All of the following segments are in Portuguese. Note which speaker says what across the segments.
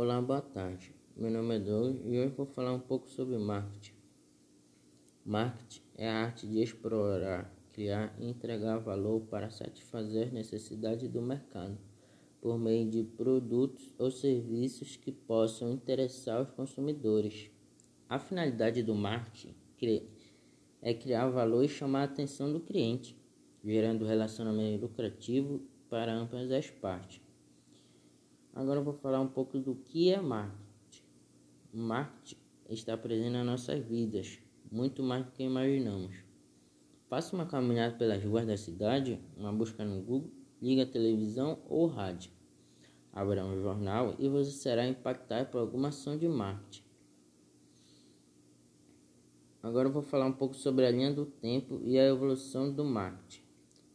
Speaker 1: Olá, boa tarde. Meu nome é Douglas e hoje vou falar um pouco sobre marketing. Marketing é a arte de explorar, criar e entregar valor para satisfazer necessidades do mercado por meio de produtos ou serviços que possam interessar os consumidores. A finalidade do marketing é criar valor e chamar a atenção do cliente, gerando relacionamento lucrativo para ambas as partes. Agora vou falar um pouco do que é marketing. O marketing está presente nas nossas vidas, muito mais do que imaginamos. Faça uma caminhada pelas ruas da cidade, uma busca no Google, liga a televisão ou rádio. Abra um jornal e você será impactado por alguma ação de marketing. Agora vou falar um pouco sobre a linha do tempo e a evolução do marketing.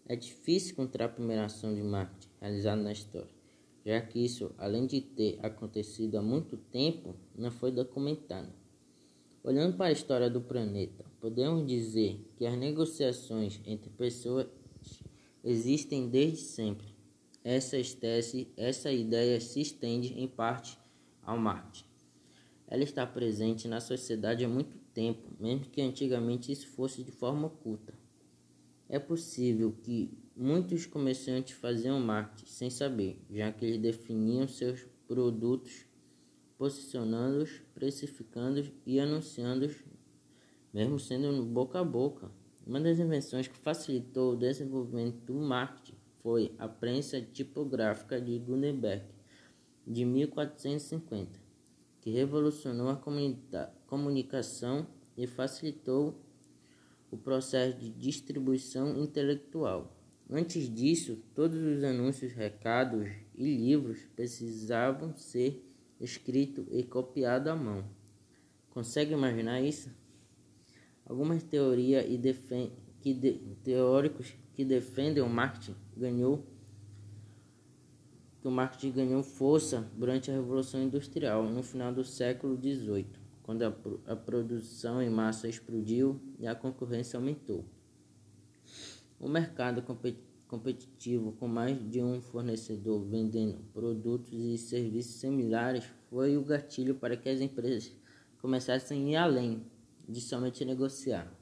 Speaker 1: É difícil encontrar a primeira ação de marketing realizada na história já que isso, além de ter acontecido há muito tempo, não foi documentado. Olhando para a história do planeta, podemos dizer que as negociações entre pessoas existem desde sempre. Essa, essa ideia se estende em parte ao marketing. Ela está presente na sociedade há muito tempo, mesmo que antigamente isso fosse de forma oculta. É possível que Muitos comerciantes faziam marketing sem saber, já que eles definiam seus produtos, posicionando-os, precificando-os e anunciando-os, mesmo sendo boca a boca. Uma das invenções que facilitou o desenvolvimento do marketing foi a prensa tipográfica de Gutenberg, de 1450, que revolucionou a comunicação e facilitou o processo de distribuição intelectual. Antes disso, todos os anúncios, recados e livros precisavam ser escritos e copiados à mão. Consegue imaginar isso? Algumas teorias e que de teóricos que defendem o marketing ganhou que o marketing ganhou força durante a Revolução Industrial no final do século XVIII, quando a, a produção em massa explodiu e a concorrência aumentou. O mercado competitivo com mais de um fornecedor vendendo produtos e serviços similares foi o gatilho para que as empresas começassem a ir além de somente negociar.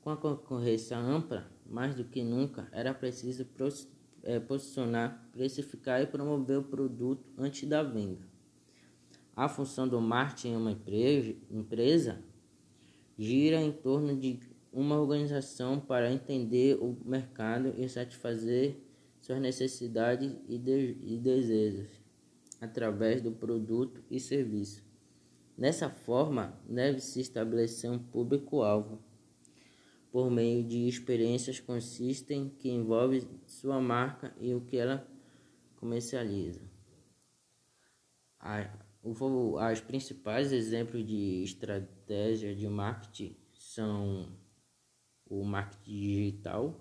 Speaker 1: Com a concorrência ampla, mais do que nunca, era preciso é, posicionar, precificar e promover o produto antes da venda. A função do marketing em uma empresa gira em torno de uma organização para entender o mercado e satisfazer suas necessidades e, de e desejos através do produto e serviço. Dessa forma, deve-se estabelecer um público-alvo por meio de experiências consistem que envolve sua marca e o que ela comercializa. As principais exemplos de estratégia de marketing são o marketing digital,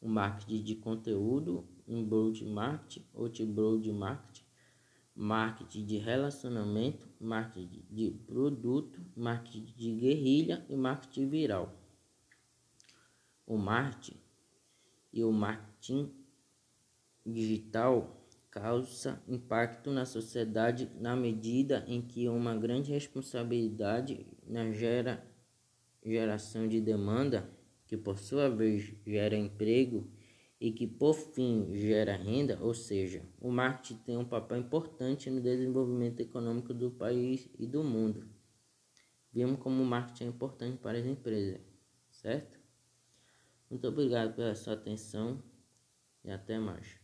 Speaker 1: o marketing de conteúdo, inbound marketing, outbound marketing, marketing de relacionamento, marketing de produto, marketing de guerrilha e marketing viral. O marketing e o marketing digital causa impacto na sociedade na medida em que uma grande responsabilidade na gera geração de demanda, que por sua vez gera emprego e que por fim gera renda, ou seja, o marketing tem um papel importante no desenvolvimento econômico do país e do mundo. Vimos como o marketing é importante para as empresas, certo? Muito obrigado pela sua atenção e até mais.